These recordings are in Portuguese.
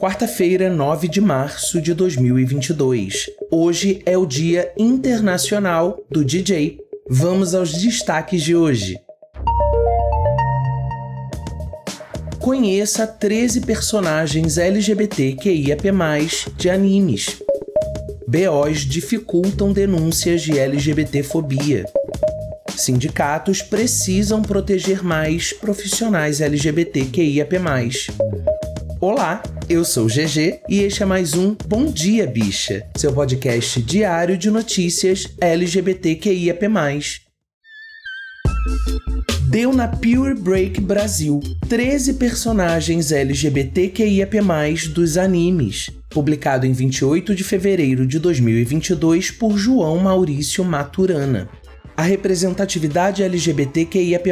Quarta-feira, 9 de março de 2022. Hoje é o Dia Internacional do DJ. Vamos aos destaques de hoje. Conheça 13 personagens LGBTQIAP+, de animes. BOs dificultam denúncias de LGBTfobia. Sindicatos precisam proteger mais profissionais LGBTQIAP+. Olá, eu sou GG e este é mais um Bom Dia Bicha, seu podcast diário de notícias LGBTQIAP+. Deu na Pure Break Brasil 13 personagens LGBTQIAP+, dos animes, publicado em 28 de fevereiro de 2022 por João Maurício Maturana. A representatividade LGBTQIAP+,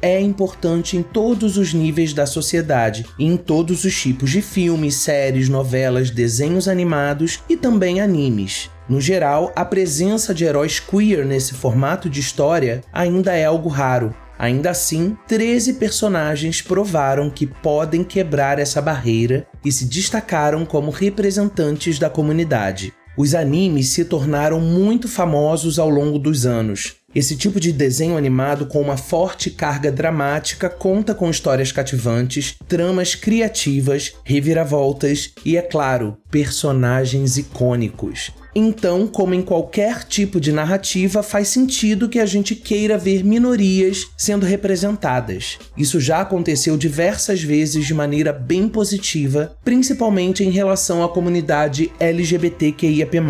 é importante em todos os níveis da sociedade, em todos os tipos de filmes, séries, novelas, desenhos animados e também animes. No geral, a presença de heróis queer nesse formato de história ainda é algo raro. Ainda assim, 13 personagens provaram que podem quebrar essa barreira e se destacaram como representantes da comunidade. Os animes se tornaram muito famosos ao longo dos anos. Esse tipo de desenho animado com uma forte carga dramática conta com histórias cativantes, tramas criativas, reviravoltas e, é claro, personagens icônicos. Então, como em qualquer tipo de narrativa, faz sentido que a gente queira ver minorias sendo representadas. Isso já aconteceu diversas vezes de maneira bem positiva, principalmente em relação à comunidade LGBTQIAP+.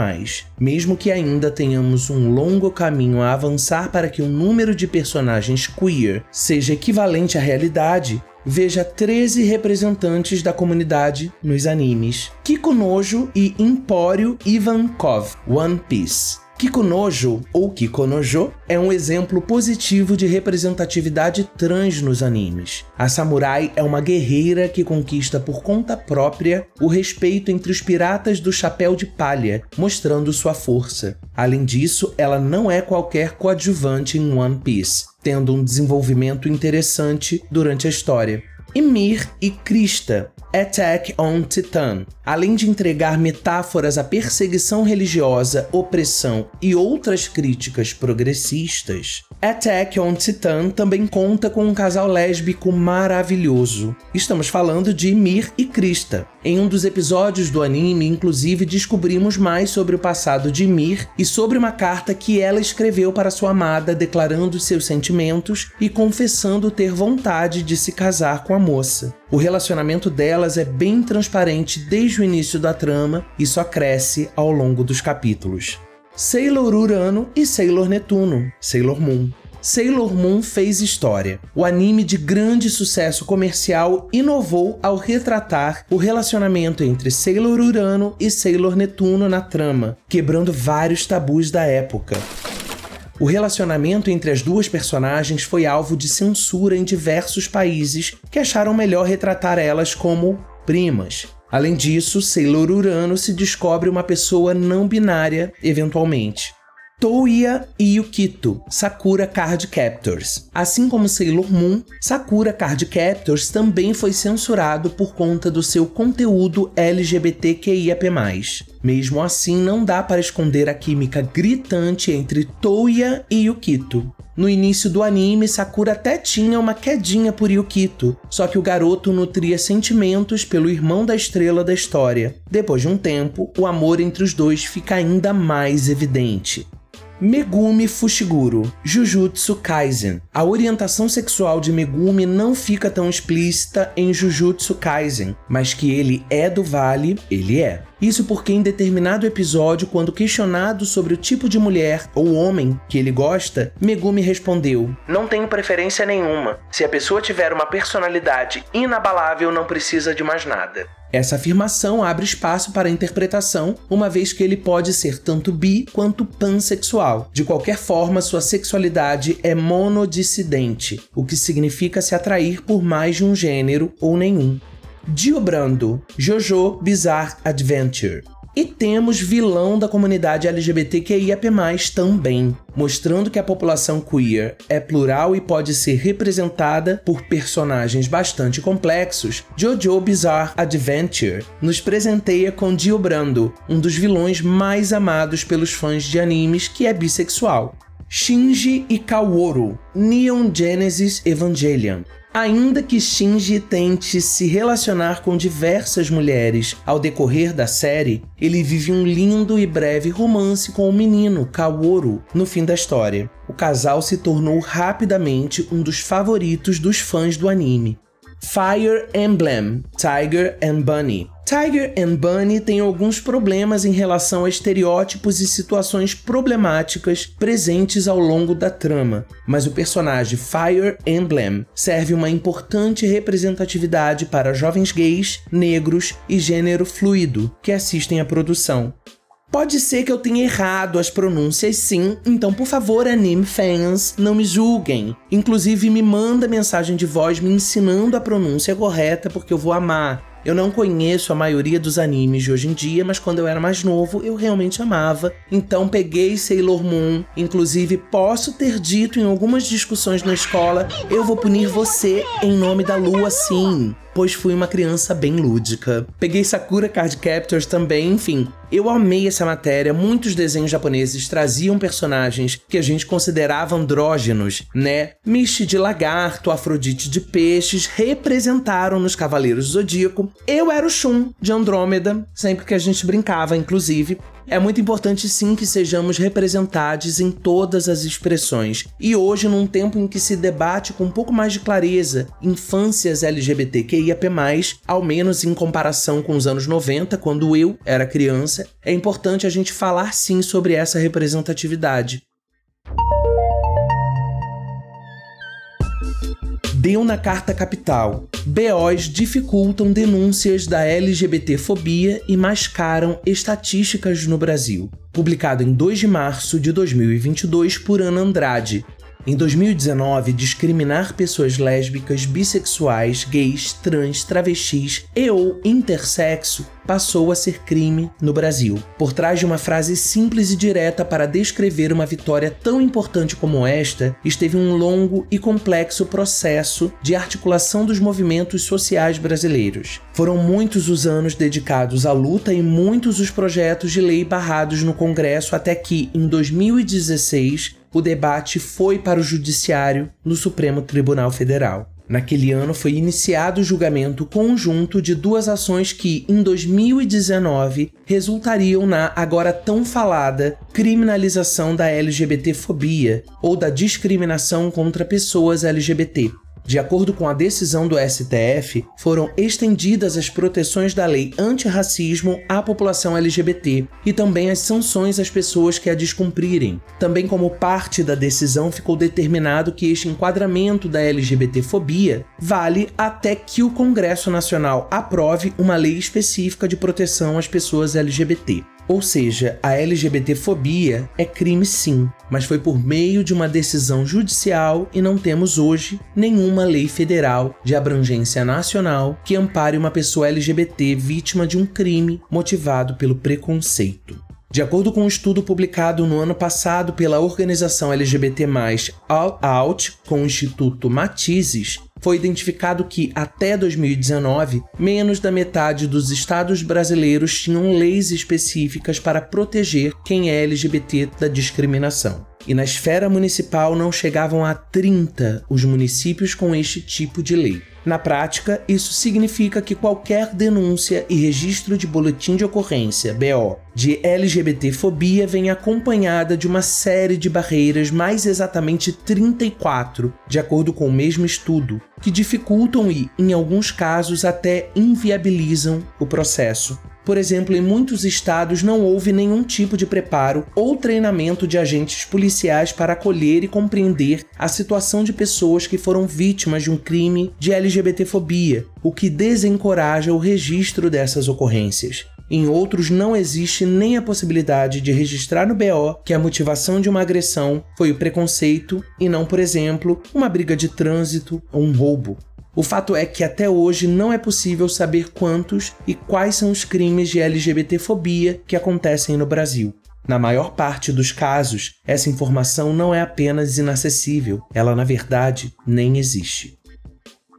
Mesmo que ainda tenhamos um longo caminho a avançar para que o número de personagens queer seja equivalente à realidade, veja 13 representantes da comunidade nos animes: Kikunojo e Empório Ivankov, One Piece. Kikunojo, ou Kikonojo, é um exemplo positivo de representatividade trans nos animes. A samurai é uma guerreira que conquista por conta própria o respeito entre os piratas do chapéu de palha, mostrando sua força. Além disso, ela não é qualquer coadjuvante em One Piece, tendo um desenvolvimento interessante durante a história. Ymir e Krista, Attack on Titan. Além de entregar metáforas à perseguição religiosa, opressão e outras críticas progressistas, Attack on Titan também conta com um casal lésbico maravilhoso. Estamos falando de Mir e Krista. Em um dos episódios do anime, inclusive, descobrimos mais sobre o passado de Mir e sobre uma carta que ela escreveu para sua amada declarando seus sentimentos e confessando ter vontade de se casar com a moça. O relacionamento delas é bem transparente desde o início da trama e só cresce ao longo dos capítulos. Sailor Urano e Sailor Netuno, Sailor Moon. Sailor Moon fez história. O anime de grande sucesso comercial inovou ao retratar o relacionamento entre Sailor Urano e Sailor Netuno na trama, quebrando vários tabus da época. O relacionamento entre as duas personagens foi alvo de censura em diversos países que acharam melhor retratar elas como primas. Além disso, Sailor Urano se descobre uma pessoa não binária, eventualmente. Touya e Yukito, Sakura Card Captors. Assim como Sailor Moon, Sakura Card Captors também foi censurado por conta do seu conteúdo LGBTQIAP+. Mesmo assim, não dá para esconder a química gritante entre Touya e Yukito. No início do anime, Sakura até tinha uma quedinha por Yukito, só que o garoto nutria sentimentos pelo irmão da estrela da história. Depois de um tempo, o amor entre os dois fica ainda mais evidente. Megumi Fushiguro, Jujutsu Kaisen. A orientação sexual de Megumi não fica tão explícita em Jujutsu Kaisen, mas que ele é do Vale, ele é. Isso porque em determinado episódio, quando questionado sobre o tipo de mulher ou homem que ele gosta, Megumi respondeu: Não tenho preferência nenhuma. Se a pessoa tiver uma personalidade inabalável, não precisa de mais nada. Essa afirmação abre espaço para a interpretação, uma vez que ele pode ser tanto bi quanto pansexual. De qualquer forma, sua sexualidade é monodissidente, o que significa se atrair por mais de um gênero ou nenhum. Dio Brando, Jojo Bizarre Adventure. E temos vilão da comunidade LGBTQIAP+, também, mostrando que a população queer é plural e pode ser representada por personagens bastante complexos. Jojo Bizarre Adventure nos presenteia com Dio Brando, um dos vilões mais amados pelos fãs de animes que é bissexual. Shinji e Kaworu, Neon Genesis Evangelion. Ainda que Shinji tente se relacionar com diversas mulheres ao decorrer da série, ele vive um lindo e breve romance com o menino Kaworu no fim da história. O casal se tornou rapidamente um dos favoritos dos fãs do anime. Fire Emblem Tiger and Bunny Tiger and Bunny têm alguns problemas em relação a estereótipos e situações problemáticas presentes ao longo da trama, mas o personagem Fire Emblem serve uma importante representatividade para jovens gays, negros e gênero fluido que assistem à produção. Pode ser que eu tenha errado as pronúncias sim, então por favor, anime fans, não me julguem. Inclusive me manda mensagem de voz me ensinando a pronúncia correta porque eu vou amar. Eu não conheço a maioria dos animes de hoje em dia, mas quando eu era mais novo eu realmente amava. Então peguei Sailor Moon. Inclusive, posso ter dito em algumas discussões na escola: eu vou punir você em nome da lua, sim pois fui uma criança bem lúdica. Peguei Sakura Card Captors também, enfim. Eu amei essa matéria. Muitos desenhos japoneses traziam personagens que a gente considerava andrógenos, né? Mishi de lagarto, Afrodite de peixes representaram nos Cavaleiros do Zodíaco. Eu era o Shun de Andrômeda, sempre que a gente brincava, inclusive. É muito importante sim que sejamos representados em todas as expressões. E hoje, num tempo em que se debate com um pouco mais de clareza infâncias LGBTQIAP+, ao menos em comparação com os anos 90, quando eu era criança, é importante a gente falar sim sobre essa representatividade. Deu na Carta Capital. BOs dificultam denúncias da LGBTfobia e mascaram estatísticas no Brasil. Publicado em 2 de março de 2022 por Ana Andrade, em 2019, discriminar pessoas lésbicas, bissexuais, gays, trans, travestis e ou intersexo passou a ser crime no Brasil. Por trás de uma frase simples e direta para descrever uma vitória tão importante como esta, esteve um longo e complexo processo de articulação dos movimentos sociais brasileiros. Foram muitos os anos dedicados à luta e muitos os projetos de lei barrados no Congresso até que, em 2016, o debate foi para o Judiciário no Supremo Tribunal Federal. Naquele ano foi iniciado o julgamento conjunto de duas ações que, em 2019, resultariam na agora tão falada criminalização da LGBTfobia ou da discriminação contra pessoas LGBT. De acordo com a decisão do STF, foram estendidas as proteções da lei antirracismo à população LGBT e também as sanções às pessoas que a descumprirem. Também, como parte da decisão, ficou determinado que este enquadramento da LGBTfobia vale até que o Congresso Nacional aprove uma lei específica de proteção às pessoas LGBT. Ou seja, a LGBTfobia é crime sim, mas foi por meio de uma decisão judicial e não temos hoje nenhuma lei federal de abrangência nacional que ampare uma pessoa LGBT vítima de um crime motivado pelo preconceito. De acordo com um estudo publicado no ano passado pela organização LGBT+, All Out, com o Instituto Matizes, foi identificado que, até 2019, menos da metade dos estados brasileiros tinham leis específicas para proteger quem é LGBT da discriminação. E na esfera municipal não chegavam a 30 os municípios com este tipo de lei. Na prática, isso significa que qualquer denúncia e registro de boletim de ocorrência, BO, de LGBTfobia vem acompanhada de uma série de barreiras, mais exatamente 34, de acordo com o mesmo estudo, que dificultam e, em alguns casos, até inviabilizam o processo. Por exemplo, em muitos estados não houve nenhum tipo de preparo ou treinamento de agentes policiais para acolher e compreender a situação de pessoas que foram vítimas de um crime de LGBTfobia, o que desencoraja o registro dessas ocorrências. Em outros, não existe nem a possibilidade de registrar no BO que a motivação de uma agressão foi o preconceito e não, por exemplo, uma briga de trânsito ou um roubo. O fato é que até hoje não é possível saber quantos e quais são os crimes de LGBTfobia que acontecem no Brasil. Na maior parte dos casos, essa informação não é apenas inacessível, ela na verdade nem existe.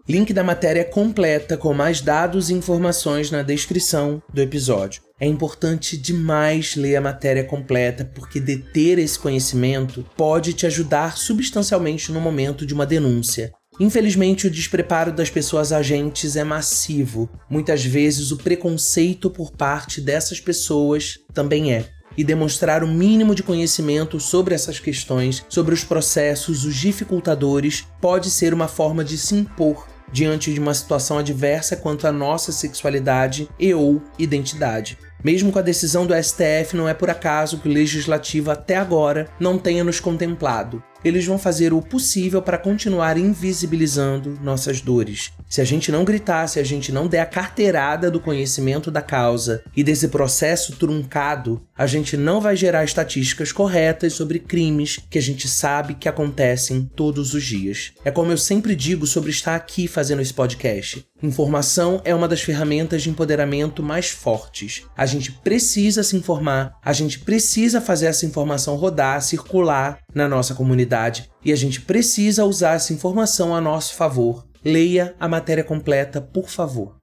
Link da matéria completa com mais dados e informações na descrição do episódio. É importante demais ler a matéria completa porque deter esse conhecimento pode te ajudar substancialmente no momento de uma denúncia. Infelizmente, o despreparo das pessoas agentes é massivo. Muitas vezes, o preconceito por parte dessas pessoas também é. E demonstrar o mínimo de conhecimento sobre essas questões, sobre os processos, os dificultadores, pode ser uma forma de se impor diante de uma situação adversa quanto à nossa sexualidade e ou identidade. Mesmo com a decisão do STF, não é por acaso que o legislativo até agora não tenha nos contemplado eles vão fazer o possível para continuar invisibilizando nossas dores. Se a gente não gritar, se a gente não der a carteirada do conhecimento da causa e desse processo truncado, a gente não vai gerar estatísticas corretas sobre crimes que a gente sabe que acontecem todos os dias. É como eu sempre digo sobre estar aqui fazendo esse podcast. Informação é uma das ferramentas de empoderamento mais fortes. A gente precisa se informar, a gente precisa fazer essa informação rodar, circular na nossa comunidade e a gente precisa usar essa informação a nosso favor. Leia a matéria completa, por favor.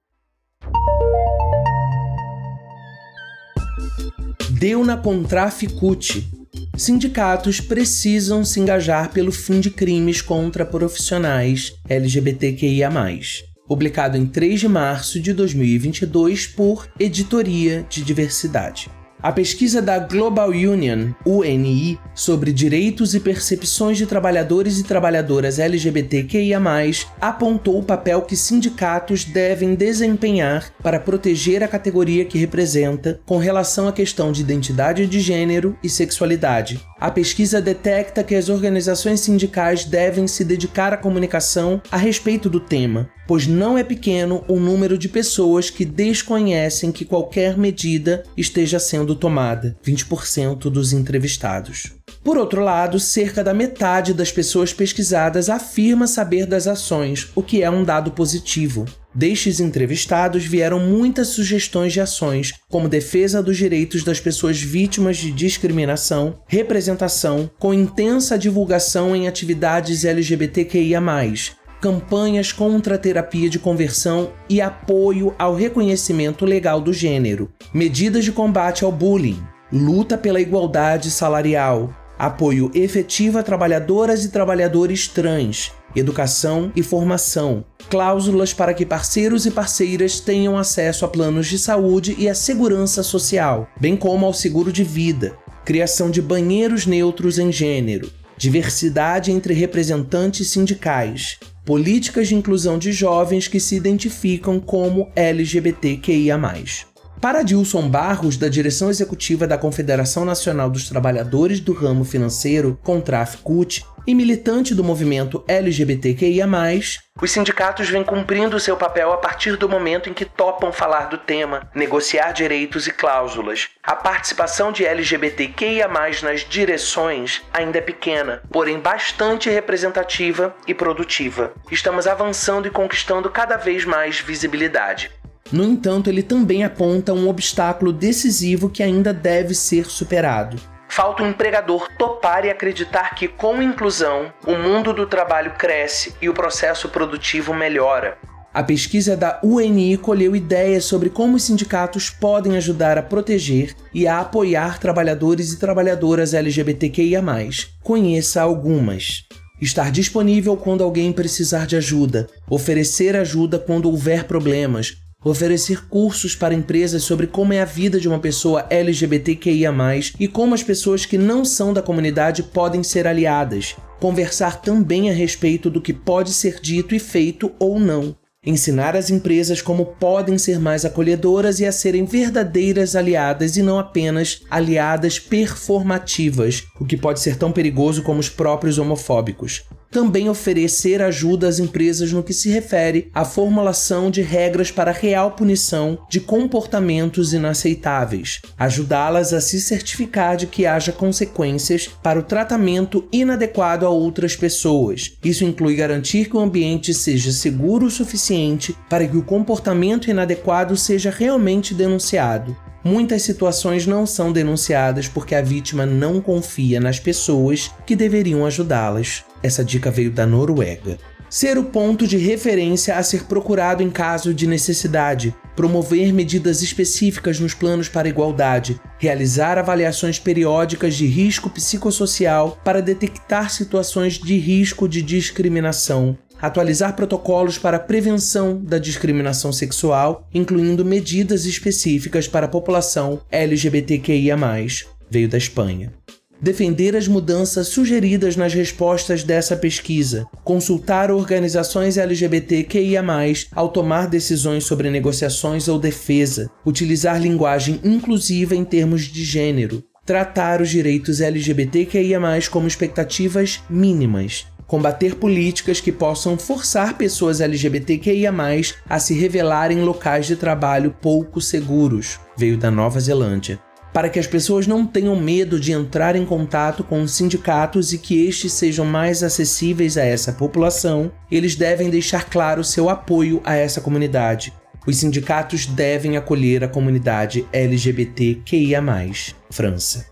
Deu na Contraficute. Sindicatos precisam se engajar pelo fim de crimes contra profissionais LGBTQIA publicado em 3 de março de 2022 por Editoria de Diversidade. A pesquisa da Global Union, UNI, sobre direitos e percepções de trabalhadores e trabalhadoras LGBTQIA, apontou o papel que sindicatos devem desempenhar para proteger a categoria que representa com relação à questão de identidade de gênero e sexualidade. A pesquisa detecta que as organizações sindicais devem se dedicar à comunicação a respeito do tema, pois não é pequeno o número de pessoas que desconhecem que qualquer medida esteja sendo tomada 20% dos entrevistados. Por outro lado, cerca da metade das pessoas pesquisadas afirma saber das ações, o que é um dado positivo. Destes entrevistados vieram muitas sugestões de ações, como defesa dos direitos das pessoas vítimas de discriminação, representação, com intensa divulgação em atividades LGBTQIA, campanhas contra a terapia de conversão e apoio ao reconhecimento legal do gênero, medidas de combate ao bullying, luta pela igualdade salarial, apoio efetivo a trabalhadoras e trabalhadores trans, educação e formação, cláusulas para que parceiros e parceiras tenham acesso a planos de saúde e a segurança social, bem como ao seguro de vida, criação de banheiros neutros em gênero, diversidade entre representantes sindicais, políticas de inclusão de jovens que se identificam como LGBTQIA. Para Dilson Barros, da direção executiva da Confederação Nacional dos Trabalhadores do Ramo Financeiro, Contrafcut, e militante do movimento LGBTQIA, os sindicatos vêm cumprindo seu papel a partir do momento em que topam falar do tema, negociar direitos e cláusulas. A participação de LGBTQIA, nas direções, ainda é pequena, porém bastante representativa e produtiva. Estamos avançando e conquistando cada vez mais visibilidade. No entanto, ele também aponta um obstáculo decisivo que ainda deve ser superado. Falta o empregador topar e acreditar que, com inclusão, o mundo do trabalho cresce e o processo produtivo melhora. A pesquisa da UNI colheu ideias sobre como os sindicatos podem ajudar a proteger e a apoiar trabalhadores e trabalhadoras LGBTQIA. Conheça algumas. Estar disponível quando alguém precisar de ajuda, oferecer ajuda quando houver problemas, oferecer cursos para empresas sobre como é a vida de uma pessoa LGBTQIA, e como as pessoas que não são da comunidade podem ser aliadas, conversar também a respeito do que pode ser dito e feito ou não. ensinar as empresas como podem ser mais acolhedoras e a serem verdadeiras aliadas e não apenas aliadas performativas, o que pode ser tão perigoso como os próprios homofóbicos também oferecer ajuda às empresas no que se refere à formulação de regras para real punição de comportamentos inaceitáveis, ajudá-las a se certificar de que haja consequências para o tratamento inadequado a outras pessoas. Isso inclui garantir que o ambiente seja seguro o suficiente para que o comportamento inadequado seja realmente denunciado. Muitas situações não são denunciadas porque a vítima não confia nas pessoas que deveriam ajudá-las. Essa dica veio da Noruega. Ser o ponto de referência a ser procurado em caso de necessidade, promover medidas específicas nos planos para igualdade, realizar avaliações periódicas de risco psicossocial para detectar situações de risco de discriminação, atualizar protocolos para prevenção da discriminação sexual, incluindo medidas específicas para a população LGBTQIA, veio da Espanha defender as mudanças sugeridas nas respostas dessa pesquisa, consultar organizações LGBTQIA, ao tomar decisões sobre negociações ou defesa, utilizar linguagem inclusiva em termos de gênero, tratar os direitos LGBTQIA, como expectativas mínimas, combater políticas que possam forçar pessoas LGBTQIA, a se revelarem em locais de trabalho pouco seguros, veio da Nova Zelândia para que as pessoas não tenham medo de entrar em contato com os sindicatos e que estes sejam mais acessíveis a essa população, eles devem deixar claro seu apoio a essa comunidade. Os sindicatos devem acolher a comunidade LGBTQIA, França.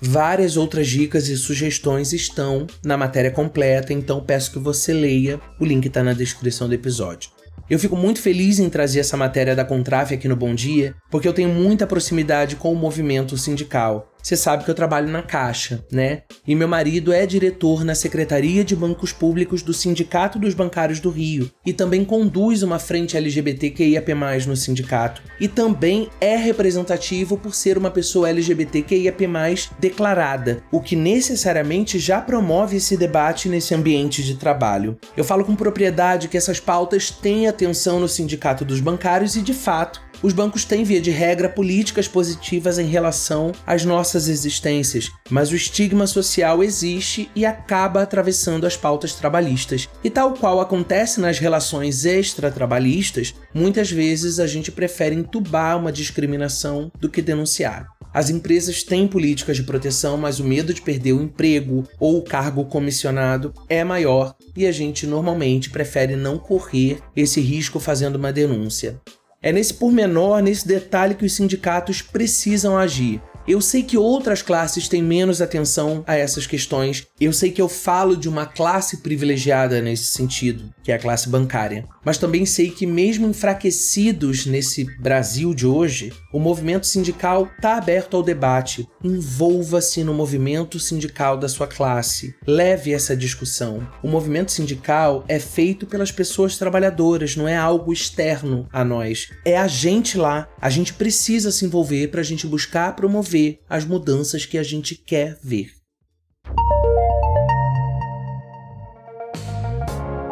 Várias outras dicas e sugestões estão na matéria completa, então peço que você leia. O link está na descrição do episódio. Eu fico muito feliz em trazer essa matéria da Contrafe aqui no Bom Dia, porque eu tenho muita proximidade com o movimento sindical. Você sabe que eu trabalho na Caixa, né? E meu marido é diretor na Secretaria de Bancos Públicos do Sindicato dos Bancários do Rio e também conduz uma frente LGBTQIAP+, no sindicato. E também é representativo por ser uma pessoa LGBTQIAP+, declarada, o que necessariamente já promove esse debate nesse ambiente de trabalho. Eu falo com propriedade que essas pautas têm atenção no Sindicato dos Bancários e, de fato, os bancos têm, via de regra, políticas positivas em relação às nossas existências, mas o estigma social existe e acaba atravessando as pautas trabalhistas. E tal qual acontece nas relações extratrabalhistas, muitas vezes a gente prefere entubar uma discriminação do que denunciar. As empresas têm políticas de proteção, mas o medo de perder o emprego ou o cargo comissionado é maior e a gente normalmente prefere não correr esse risco fazendo uma denúncia. É nesse pormenor, nesse detalhe que os sindicatos precisam agir. Eu sei que outras classes têm menos atenção a essas questões. Eu sei que eu falo de uma classe privilegiada nesse sentido, que é a classe bancária. Mas também sei que, mesmo enfraquecidos nesse Brasil de hoje, o movimento sindical está aberto ao debate. Envolva-se no movimento sindical da sua classe. Leve essa discussão. O movimento sindical é feito pelas pessoas trabalhadoras, não é algo externo a nós. É a gente lá. A gente precisa se envolver para a gente buscar promover ver as mudanças que a gente quer ver.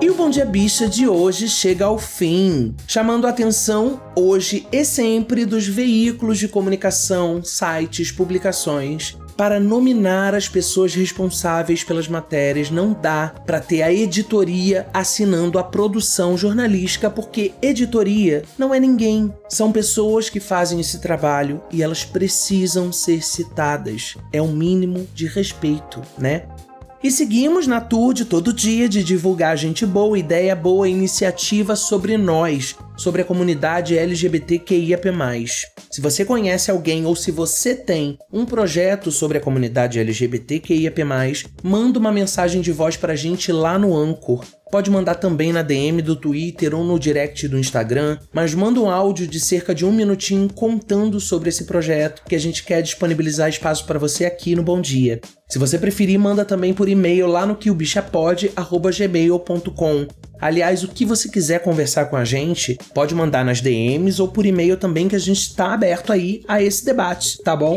E o Bom Dia Bicha de hoje chega ao fim, chamando a atenção hoje e sempre dos veículos de comunicação, sites, publicações para nominar as pessoas responsáveis pelas matérias. Não dá para ter a editoria assinando a produção jornalística, porque editoria não é ninguém. São pessoas que fazem esse trabalho e elas precisam ser citadas. É um mínimo de respeito, né? E seguimos na tour de todo dia de divulgar gente boa, ideia boa, iniciativa sobre nós, sobre a comunidade LGBTQIAP+. Se você conhece alguém ou se você tem um projeto sobre a comunidade LGBTQIAP+, manda uma mensagem de voz pra gente lá no Anchor. Pode mandar também na DM do Twitter ou no direct do Instagram, mas manda um áudio de cerca de um minutinho contando sobre esse projeto que a gente quer disponibilizar espaço para você aqui no Bom Dia. Se você preferir, manda também por e-mail lá no quilbichapod@gmail.com. Aliás, o que você quiser conversar com a gente, pode mandar nas DMs ou por e-mail também que a gente está aberto aí a esse debate, tá bom?